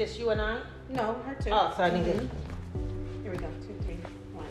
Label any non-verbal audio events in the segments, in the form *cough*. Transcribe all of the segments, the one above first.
it just you and I? No, her too. Oh, so I need it. Here we go. Two, three, one.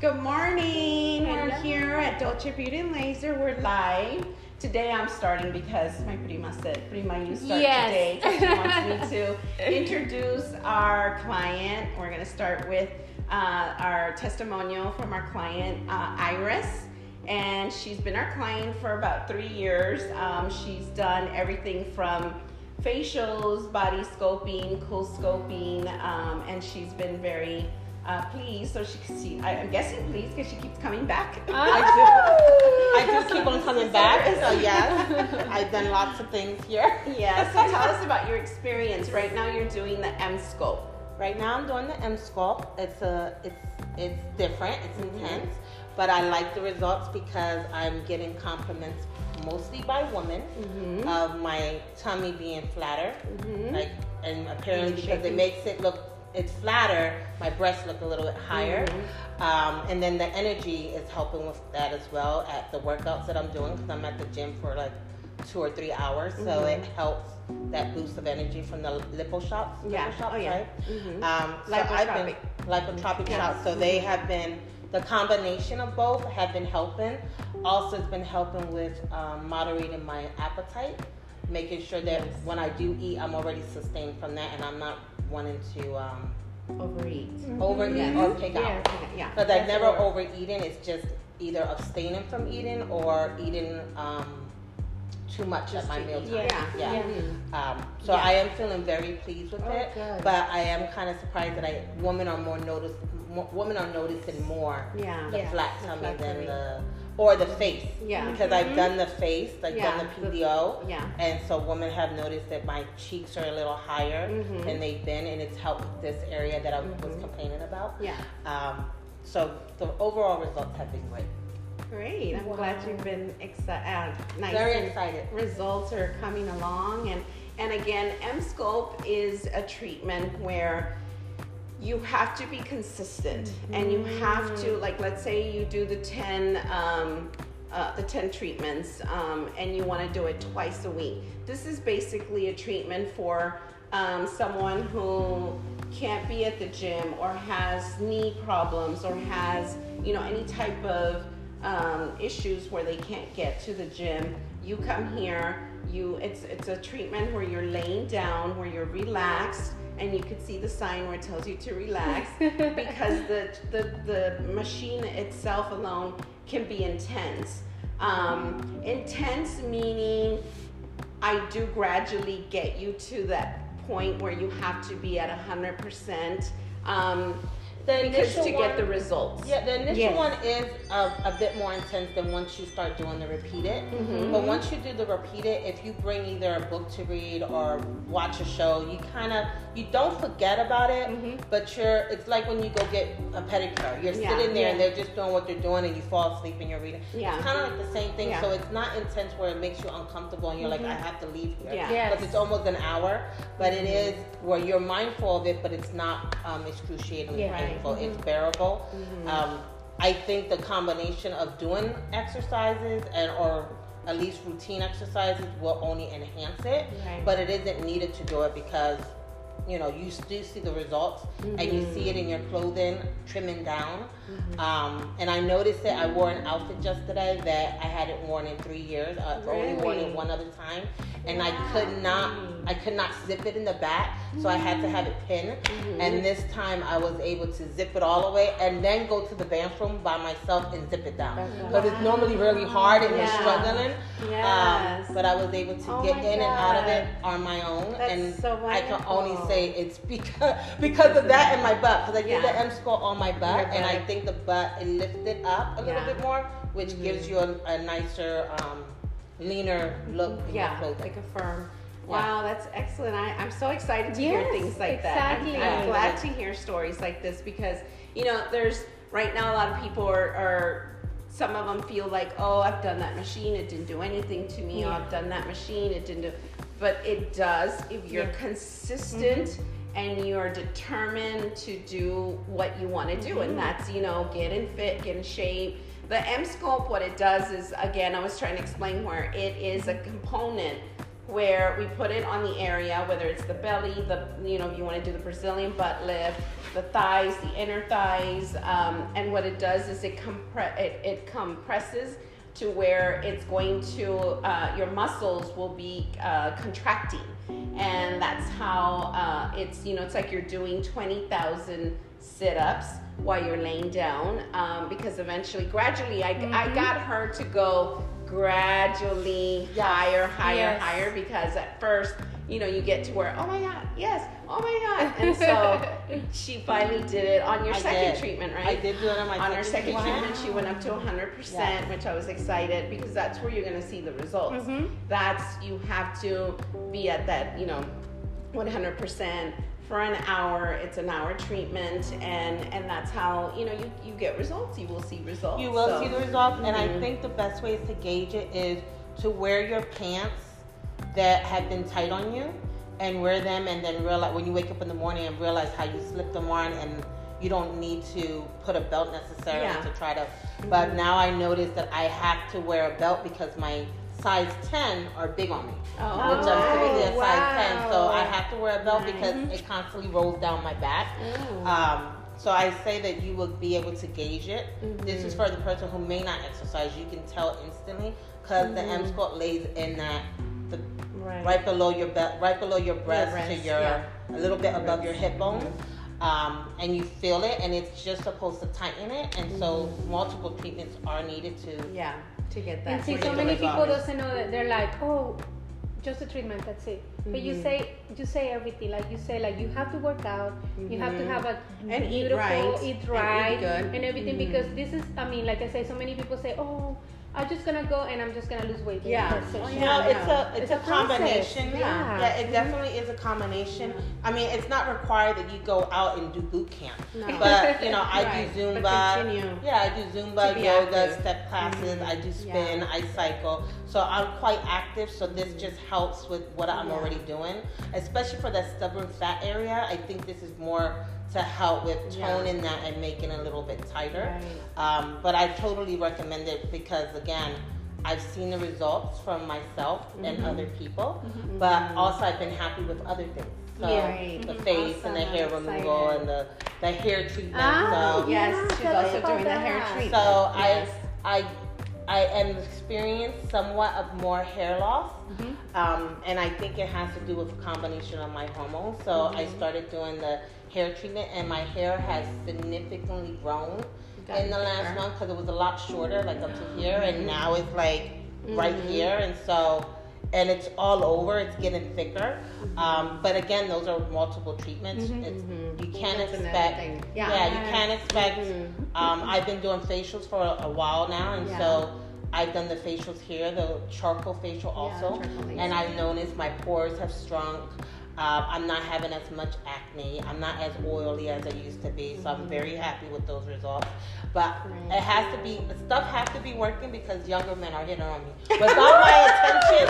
Good morning. We're here at Dolce Beauty and Laser. We're live. Today I'm starting because my prima said, Prima, you start Yes. today. 'cause *laughs* She wants me to introduce our client. We're going to start with uh, our testimonial from our client, uh, Iris. And she's been our client for about three years. Um, she's done everything from facials, body sculpting, cool scoping, um, and she's been very uh, pleased. So she, she I, I'm guessing pleased because she keeps coming back. *laughs* I do. I do keep on coming back. So yes, *laughs* I've done lots of things here. yeah. So *laughs* tell us about your experience. Right now, you're doing the Emsculpt. Right now, I'm doing the Emsculpt. It's a, it's, it's different. It's intense, but I like the results because I'm getting compliments mostly by women of my tummy being flatter, like, and apparently because shaping. it makes it look. It's flatter. My breasts look a little bit higher, um, and then the energy is helping with that as well at the workouts that I'm doing because I'm at the gym for like two or three hours, so it helps that boost of energy from the lipo shots. Yeah. lipo shots, Oh, yeah. right? Mhm. Um, so I've been lipotropic Yes. shots. So they have been the combination of both have been helping. Also, it's been helping with um, moderating my appetite, making sure that Yes. when I do eat, I'm already sustained from that, and I'm not wanting to um, Overeat. overeat Yes. or pick Yeah. out. Yeah. Because I've never what- overeaten. It's just either abstaining from eating or eating um, too much Just at my to meal time. Yeah. Yeah. Mhm. Um, so Yeah. I am feeling very pleased with Oh, it, good. but I am kind of surprised that I women are more notice mo women are noticing more Yeah. the Yeah. flat The tummy flat than the or the face Yeah. because I've done the face, like Yeah, done the the- PDO, Yeah. and so women have noticed that my cheeks are a little higher Mhm. than they've been, and it's helped this area that I was Mhm. complaining about. Yeah. Um, so the overall results have been great. Great. I'm glad you've been excited. Uh, nice. Very excited. Results are coming along, and and again, Emsculpt is a treatment where you have to be consistent, and you have to like, let's say you do the ten. Um, uh, the 10 treatments um, and you want to do it twice a week this is basically a treatment for um, someone who can't be at the gym or has knee problems or has you know any type of um, issues where they can't get to the gym you come here you it's it's a treatment where you're laying down where you're relaxed and you can see the sign where it tells you to relax *laughs* because the, the the machine itself alone can be intense um, intense meaning I do gradually get you to that point where you have to be at 100% um, The initial to one, get the results. Yeah, the initial Yes. one is a, a bit more intense than once you start doing the repeated. Mhm. But once you do the repeated, if you bring either a book to read or watch a show, you kind of you don't forget about it. Mhm. But you're it's like when you go get a pedicure. You're Yeah, sitting there and they're just doing what they're doing, and you fall asleep and you're reading. Yeah. It's kind of like the same thing. Yeah. So it's not intense where it makes you uncomfortable and you're like, Mhm. I have to leave here. Yeah. Yes. Because it's almost an hour, but it is where you're mindful of it, but it's not um, excruciatingly Yeah. Right. painful. It's bearable. Mhm. Um, I think the combination of doing exercises and or at least routine exercises will only enhance it, Right. but it isn't needed to do it because you know you do see the results and you see it in your mm-hmm. clothing trimming down. Mm-hmm. Um, and I noticed it. I wore an outfit just today that I hadn't worn in three years. I've only worn Really? it one other time, and I could not. I could not zip it in the back, so I had to have it pinned. And this time I was able to zip it all the way and then go to the bathroom by myself and zip it down. Because it's normally really hard and Yeah. you're struggling. Yes. Um, but I was able to Oh get in and out of it on my own. That's and so I can only say it's *laughs* because because of that and my butt. Because I did Yeah. the Emsculpt on my butt, and I think the butt it lifted up a little Yeah. Mm-hmm. bit more, which gives you a, a nicer, um, leaner look in your yeah, like a firm. Yeah. Wow, that's excellent. I, I'm so excited to hear things like that. exactly. I'm, I'm glad to hear stories like this because, you know, there's right now a lot of people are, are some of them feel like, oh, I've done that machine, it didn't do anything to me. Oh, I've done that machine, it didn't do. But it does if you're Yeah. consistent Mm-hmm. and you're determined to do what you want to do, and Mm-hmm. that's you know get in fit, get in shape. The Emsculpt, what it does is again, I was trying to explain where it is a component where we put it on the area, whether it's the belly, the you know, if you want to do the Brazilian butt lift, the thighs, the inner thighs, um, and what it does is it compre- it, it compresses to where it's going to uh, your muscles will be uh, contracting, and that's how uh, it's you know it's like you're doing twenty thousand sit-ups while you're laying down um, because eventually gradually I, mm-hmm. I got her to go gradually higher, higher, yes. higher because at first, you know, you get to where, oh my God, yes, oh my God. And so *laughs* she finally did it on your I second did. treatment, right? I did do it on my On her second wow. treatment, she went up to 100%, yes. which I was excited because that's where you're going to see the results. Mm-hmm. That's, you have to be at that, you know, 100% for an hour it's an hour treatment and and that's how you know you, you get results you will see results you will so. see the results mm-hmm. and i mm-hmm. think the best way to gauge it is to wear your pants that have been tight on you and wear them and then realize when you wake up in the morning and realize how you slipped them on and you don't need to put a belt necessarily yeah. to try to but mm-hmm. now i notice that i have to wear a belt because my size 10 are big on me, oh, which I'm typically a wow. size 10. So I have to wear a belt nice. because it constantly rolls down my back. Um, so I say that you will be able to gauge it. Mm-hmm. This is for the person who may not exercise. You can tell instantly because mm-hmm. the M mm-hmm. squat lays in that the, right. right. below your be- right below your breast, your breast to your yeah. a little bit above your hip bone. Um, and you feel it, and it's just supposed to tighten it. And so, mm-hmm. multiple treatments are needed to yeah to get that. And see, so many people doesn't know that they're like, oh, just a treatment, that's it. Mm-hmm. But you mm-hmm. say you say everything. Like you say, like you have to work out, mm-hmm. you have to mm-hmm. have a and beautiful, eat right, eat right, and, eat and everything. Mm-hmm. Because this is, I mean, like I say, so many people say, oh I'm just gonna go and I'm just gonna lose weight. Yeah, oh, yeah. it's a it's, it's a, a combination. Yeah. yeah, it definitely is a combination. I mean, it's not required that you go out and do boot camp, no. but you *laughs* know, I right. do Zumba. Yeah, I do Zumba, yoga, active. step classes. Mm-hmm. I do spin. Yeah. I cycle. So I'm quite active. So this just helps with what I'm yeah. already doing, especially for that stubborn fat area. I think this is more to help with toning yeah. that and making it a little bit tighter. Right. Um, but I totally recommend it because again, I've seen the results from myself mm-hmm. and other people, mm-hmm. but also I've been happy with other things. So yeah. the face awesome. and the hair removal and the, the hair treatment. Ah, so, yes, she's also doing the hair treatment. So yes. I I I am experiencing somewhat of more hair loss, mm-hmm. um, and I think it has to do with a combination of my hormones. So mm-hmm. I started doing the hair treatment, and my hair has significantly grown in the last month because it was a lot shorter, like up to here, and mm-hmm. now it's like right mm-hmm. here, and so and it's all over. It's getting thicker. Mm-hmm. Um, but again, those are multiple treatments. Mm-hmm. you can't That's expect. Yeah. yeah. you can't expect. Mm-hmm. Um, I've been doing facials for a, a while now, and yeah. so I've done the facials here, the charcoal facial also, yeah, charcoal and I've noticed my pores have shrunk. Uh, I'm not having as much acne. I'm not as oily as I used to be. So I'm very happy with those results. But it has to be stuff has to be working because younger men are hitting on me without my attention.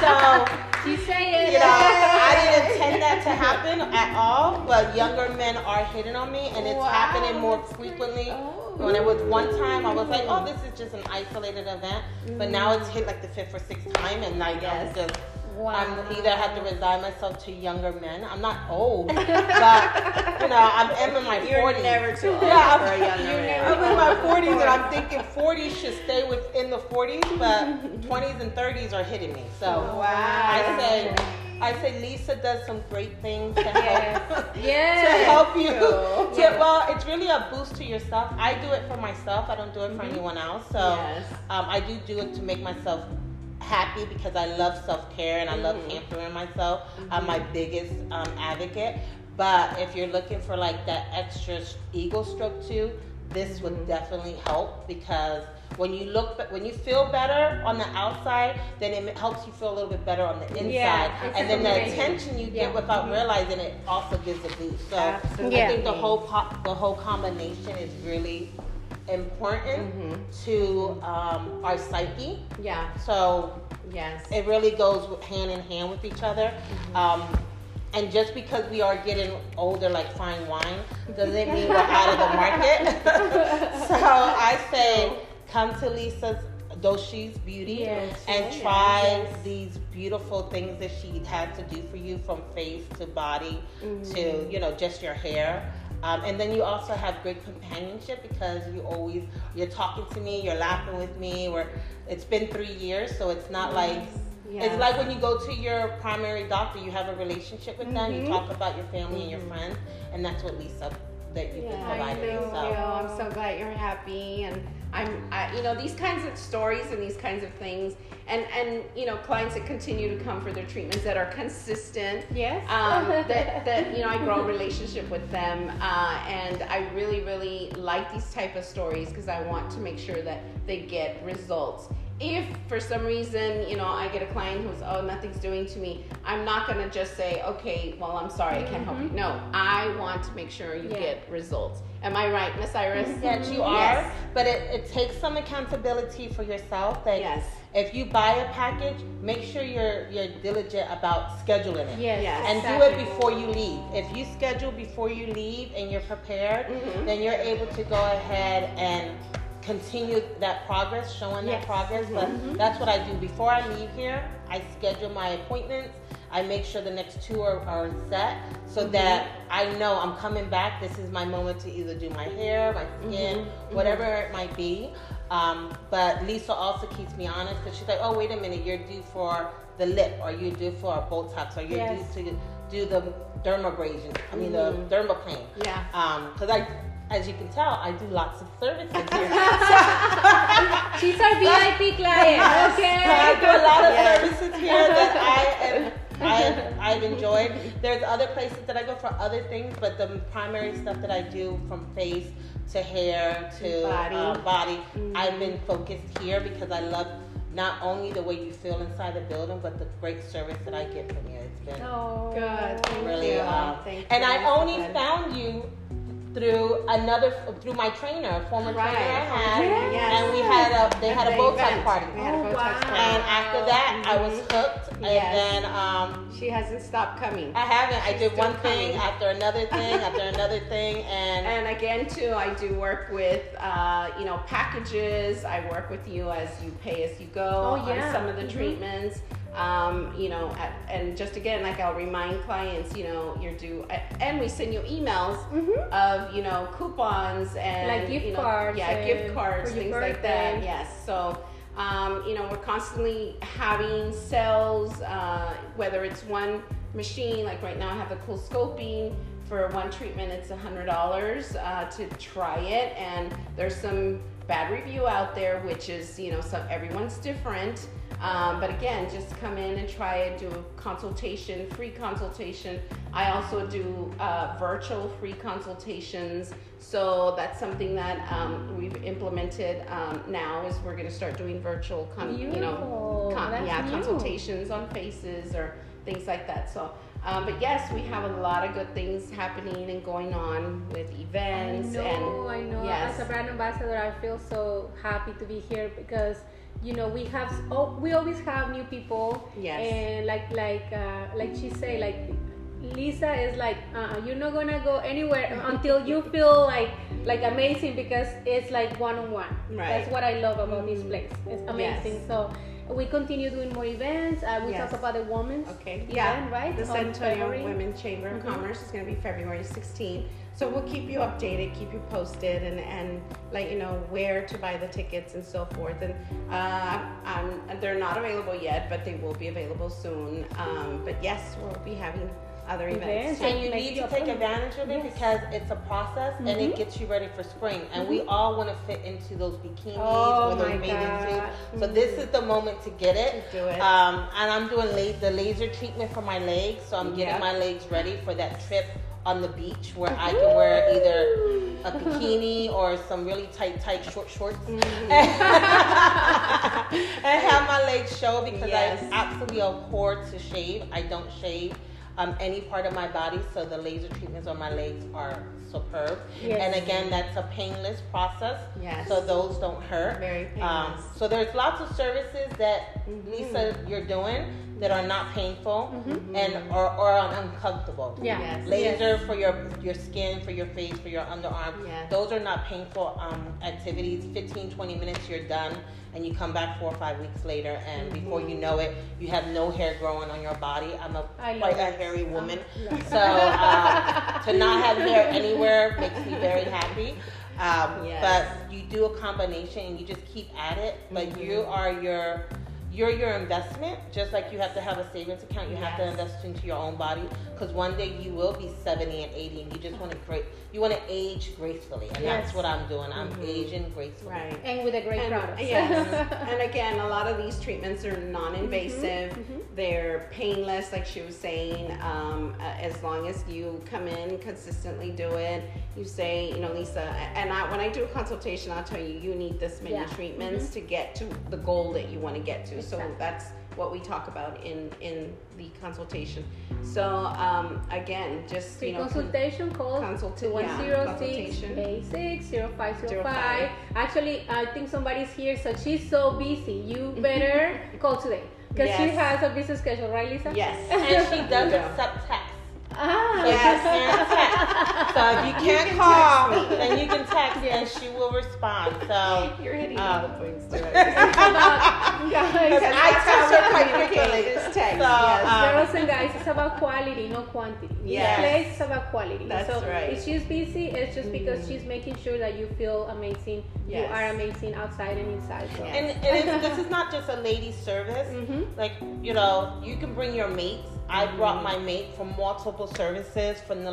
So *laughs* you say it. You know, I didn't intend that to happen at all. But younger men are hitting on me, and it's wow, happening more frequently. Oh. When it was one time, I was like, "Oh, this is just an isolated event," but now it's hit like the fifth or sixth time, and I guess just Wow. I'm either have to resign myself to younger men. I'm not old, but you know, I'm, I'm in my You're 40s. never too old yeah, for a younger man. I'm in my 40s, and I'm thinking 40s should stay within the 40s, but 20s and 30s are hitting me. So wow. I say. I say Lisa does some great things to help, yes. *laughs* to help you. To, *laughs* well, it's really a boost to yourself. I do it for myself. I don't do it for mm-hmm. anyone else. So yes. um, I do do it to make myself happy because I love self care and I mm-hmm. love pampering myself. Mm-hmm. I'm my biggest um, advocate. But if you're looking for like that extra ego stroke too, this would mm-hmm. definitely help because when you look when you feel better on the outside then it helps you feel a little bit better on the inside yeah, and then the attention you get yeah. without mm-hmm. realizing it also gives a boost so Absolutely. i think the whole pop, the whole combination is really important mm-hmm. to um, our psyche. Yeah. So yes, it really goes hand in hand with each other. Mm-hmm. Um, and just because we are getting older, like fine wine, doesn't mean we're out of the market. *laughs* so I say, come to Lisa's Dolce's Beauty Yes, and yes, try yes. these beautiful things that she had to do for you from face to body Mm-hmm. to you know just your hair. Um, and then you also have great companionship because you always you're talking to me, you're laughing with me. Or it's been three years, so it's not like Yes. it's like when you go to your primary doctor, you have a relationship with them. You Mhm. talk about your family and your friends, and that's what Lisa that you've been Yeah, providing. thank So. you. I'm so glad you're happy, and I'm, I, you know, these kinds of stories and these kinds of things, and and you know, clients that continue to come for their treatments that are consistent. Yes. Um, *laughs* that, that you know, I grow a relationship with them, uh, and I really, really like these type of stories because I want to make sure that they get results. If for some reason, you know, I get a client who's, oh, nothing's doing to me, I'm not gonna just say, okay, well, I'm sorry, I can't help you. No, I want to make sure you Yeah. get results. Am I right, Miss Iris? Yes, you are. Yes. But it, it takes some accountability for yourself. That Yes. if you buy a package, make sure you're you're diligent about scheduling it. yes. Yes. And do it before you leave. If you schedule before you leave and you're prepared, Mhm. then you're able to go ahead and continue that progress, showing that Yes. progress. But mm-hmm. Mm-hmm. that's what I do. Before I leave here, I schedule my appointments. I make sure the next two are, are set so mm-hmm. that I know I'm coming back. This is my moment to either do my hair, my skin, whatever it might be. Um, but Lisa also keeps me honest because she's like, oh, wait a minute, you're due for the lip, or you're due for a Botox, or you're Yes. due to do the dermabrasion. I mean, the dermaplane. Yeah. Um, because I, as you can tell, I do lots of services here. *laughs* *laughs* She's our VIP client. Okay. I do a lot of Yes. services here that *laughs* I am. I, I've enjoyed. There's other places that I go for other things, but the primary stuff that I do from face to hair to Body. uh, body I've been focused here because I love not only the way you feel inside the building, but the great service that I get from you. It's been Oh, Good. Thank really, you. um, Thank and you. I only good. found you through another through my trainer, a former Right. trainer I had, Yes. and we had a they had a At bow tie party. We had a Oh, wow. party. And after that, I was hooked. And then um, She hasn't stopped coming. I haven't. I did still one thing after another thing after another thing, and, And again, too, I do work with, uh, you know, packages. I work with you as you pay as you go Oh, yeah. on some of the Mhm. treatments. Um, you know, at, and just again, like I'll remind clients, you know, you're due, and we send you emails Mhm. of, you know, coupons and Like gift you know, cards Yeah, gift cards, things like that. Yes. So, um, you know, we're constantly having sales, uh, whether it's one machine, like right now I have the CoolSculpting. For one treatment, it's a hundred dollars uh, to try it, and there's some bad review out there, which is you know, so everyone's different. Um, but again, just come in and try it, do a consultation, free consultation. I also do uh, virtual free consultations. So that's something that um, we've implemented um, now is we're going to start doing virtual, con- you know, con- yeah, new. consultations on faces or things like that. So, um, but yes, we have a lot of good things happening and going on with I events know, and I know. yes. As a brand ambassador, I feel so happy to be here because you know we have oh, we always have new people. Yes. And like like uh, like she say like Lisa is like uh, you're not gonna go anywhere *laughs* until you feel like like amazing because it's like one on one. Right. That's what I love about this place. It's amazing. Yes. So. We continue doing more events. Uh, we Yes. talk about the women's Okay. event, Yeah. right? The On San Antonio February. Women Chamber of Mhm. Commerce is going to be February 16th. So we'll keep you updated, keep you posted, and, and let you know where to buy the tickets and so forth. And uh, um, they're not available yet, but they will be available soon. Um, but yes, we'll be having other events. Events. and you need to take advantage of it Yes. because it's a process and Mhm. it gets you ready for spring. And we all want to fit into those bikinis Oh or those my bathing God. suits. So this is the moment to get it. Do it. Um, and I'm doing la- the laser treatment for my legs, so I'm getting Yeah. my legs ready for that trip on the beach where I can wear either a *laughs* bikini or some really tight, tight short shorts *laughs* and have my legs show because Yes. I absolutely abhor to shave. I don't shave um, any part of my body, so the laser treatments on my legs are superb. Yes. And again, that's a painless process, Yes. so those don't hurt. Very Um, painless. so there's lots of services that Mhm. Lisa you're doing that are not painful Mhm. and or, or uncomfortable. Yeah. Yes. Laser for your your skin, for your face, for your underarm. Yes. Those are not painful um, activities. 15, 20 minutes, you're done. and you come back four or five weeks later, and before you know it, you have no hair growing on your body. I'm a I quite a hairy woman, so uh, to not have hair anywhere makes me very happy. Um, Yes. But you do a combination, and you just keep at it. But you are your you're your investment, just like you have to have a savings account. You have to invest into your own body, because one day you will be 70 and 80, and you just want to great. You want to age gracefully, and that's what I'm doing. I'm aging gracefully. Right. and with a great And, product. yes. *laughs* and again, a lot of these treatments are non-invasive. Mm-hmm, They're painless, like she was saying. Um, uh, as long as you come in consistently, do it. You say, you know, Lisa, and I, when I do a consultation, I'll tell you, you need this many Yeah. Mm-hmm. treatments to get to the goal that you want to get to. So Exactly. that's what we talk about in in the consultation. So um, again, just Free you know, con- consultation call consult- to yeah, 106 consultation. 86 0505. 05. Actually, I think somebody's here, so she's so busy. You *laughs* better call today because she has a busy schedule, right, Lisa? yes, And she does Yeah. accept text. Ah, So, Yes. *laughs* you can text. so if you can't can call, text then you can text, and she will respond. So you're hitting Um, all the points too. *laughs* It's about, I text her quite quickly. This text, So, yes. um, girls and guys, it's about quality, not quantity. Yes. This place is about quality. That's so right. if she's busy, it's just because she's making sure that you feel amazing. You are amazing outside and inside. So. Yes. And, and it's, this is not just a lady service. Mm-hmm. Like, you know, you can bring your mates. I brought my mate from multiple services, from the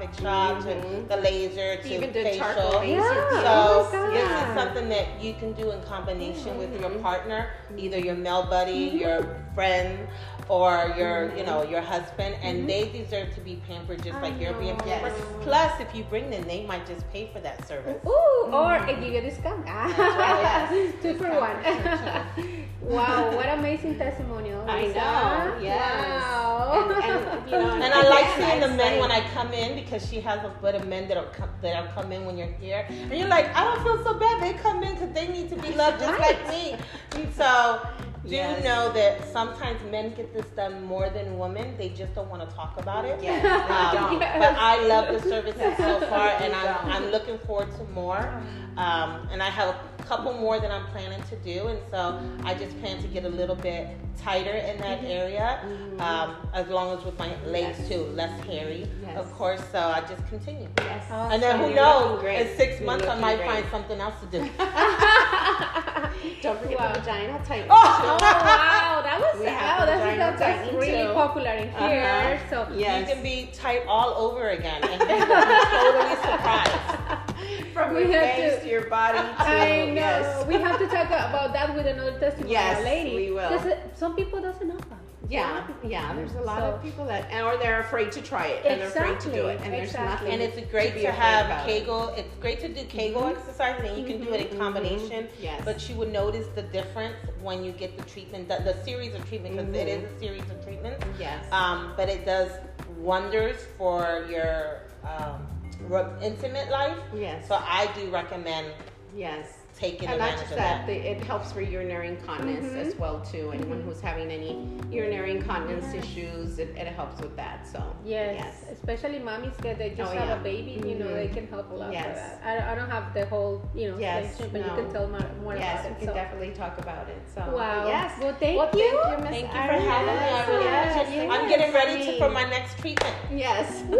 lipotropic shot to the laser to Even the facial. charcoal. Yeah. So Oh this is something that you can do in combination with your Mm-hmm. partner, either your male buddy, your friend, or your you know your husband, and they deserve to be pampered just Mm-hmm. I like you're being pampered. Yes. Plus, if you bring them, they might just pay for that service. Ooh, or I give you a discount. right, *laughs* Two for one. Wow, what amazing testimonial. Oh I Lisa. know, yes. Wow. And, and, you know, And I like again, seeing the it's men when I come in because she has a bit of men that'll come that'll come in when you're here, and you're like, I don't feel so bad. They come in because they need to be loved just like me. And so, do Yes. know that sometimes men get this done more than women. They just don't want to talk about it. Yes, Um, don't. But I love the *laughs* services so far, and I'm. I'm looking forward to more. Um, and I have a couple more that I'm planning to do, and so I just plan to get a little bit tighter in that area, um, as long as with my legs Yes. too, less hairy, Yes. of course. So I just continue. Yes. Awesome. And then who knows? In six months, I might great. find something else to do. *laughs* Don't forget Wow. the vaginal tightening. Oh *laughs* wow, that was We wow, have that's, vaginal that's, that's tightening really too. popular in here. Uh-huh. So Yes. You can be tight all over again, and *laughs* you will be totally surprised. From We your face to- to, your body *laughs* to I know. yes. We have to talk about that with another testimony, Yes, lady. we will. 'Cause, Some people doesn't know about. it. Yeah, yeah. There's a lot So- of people that, or they're afraid to try it, and they're afraid to do it, and there's Exactly, nothing. And it's great be to, have about it. Kegel. It's great to do Kegel mm-hmm. exercises, and you can do it in mm-hmm, mm-hmm, combination. Yes. But you would notice the difference when you get the treatment, the, the series of treatment, because it is a series of treatments. Yes. Um, but it does wonders for your um, intimate life. Yes. So I do recommend yes. Taking And not advantage just of that, that. it helps for urinary incontinence Mhm. as well too. Anyone who's having any urinary incontinence issues, it, it helps with that. So Yes, especially mommies that they just Oh, have yeah. a baby, you know, Mhm. they can help a lot Yes. for that. I, I don't have the whole, you know, Yes, section, but no. you can tell more, more yes, about we it. can So. definitely talk about it. So Wow. yes. Well, thank well, you. Thank you, Miss Thank you for Iris. having me. I really yes, I'm getting ready to, for my next treatment. Yes. *laughs*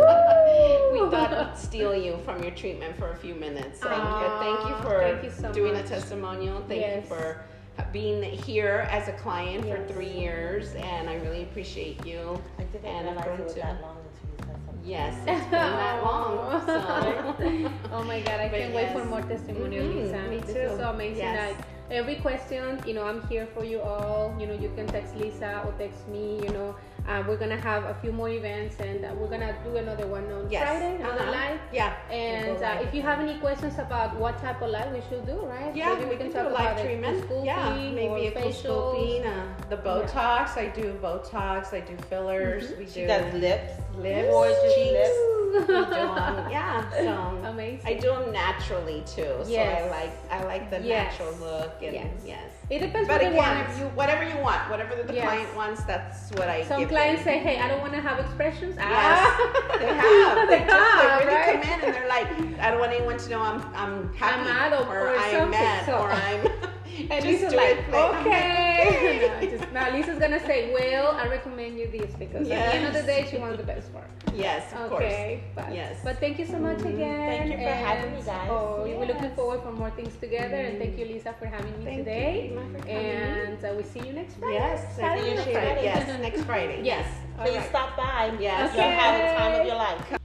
We thought we'd steal you from your treatment for a few minutes. Thank you. Thank you for thank you so doing much. a testimonial. Thank Yes. you for being here as a client for three years, and I really appreciate you. I didn't And realize going it to- that long until you said something. Yes, it's been that long. So. *laughs* oh my god, I But can't wait for yes. more testimonial, Mhm, Lisa. me This too. is so amazing. Yes. Like every question, you know, I'm here for you all. You know, you can text Lisa or text me. You know, uh, we're gonna have a few more events, and uh, we're gonna do another one on Yes. Friday, another Uh-huh. live. Yeah. And We'll uh, if you have any questions about what type of live we should do, right? Yeah, Maybe we, can, do a talk live about it. treatment. Sculpting Yeah, or maybe a facials. sculpting, uh, the Botox. I do Botox. I do fillers. We She do does lips. lips, Gorgeous cheeks. lips. Yeah, so *laughs* Amazing. I do them naturally too. So Yes. I like I like the Yes. natural look and Yes. yes. It depends But what again, you whatever you want, whatever the, the client wants, that's what I Some clients them. say, "Hey, I don't want to have expressions." Yes, Ah. *laughs* they have. They They, just, have, they really right? come in and they're like, I don't want anyone to know I'm I'm happy mad or- or I'm something, mad so- or I'm *laughs* And Just Lisa's do like, it plain. okay. *laughs* no, just, no, Lisa's gonna say, well, I recommend you this because at the end of the day, Yes. she wants the best part. Yes, of course. Okay, but, Yes. but thank you so much again. Thank you for having me, guys. Oh, we're looking forward for more things together, and thank you, Lisa, for having me Thank today. Lima, and uh, we see you next Friday. Yes, Saturday next Friday. Friday? Yes, *laughs* next Friday. Yes. All Please right. stop by. Yes. You'll have the time of your life.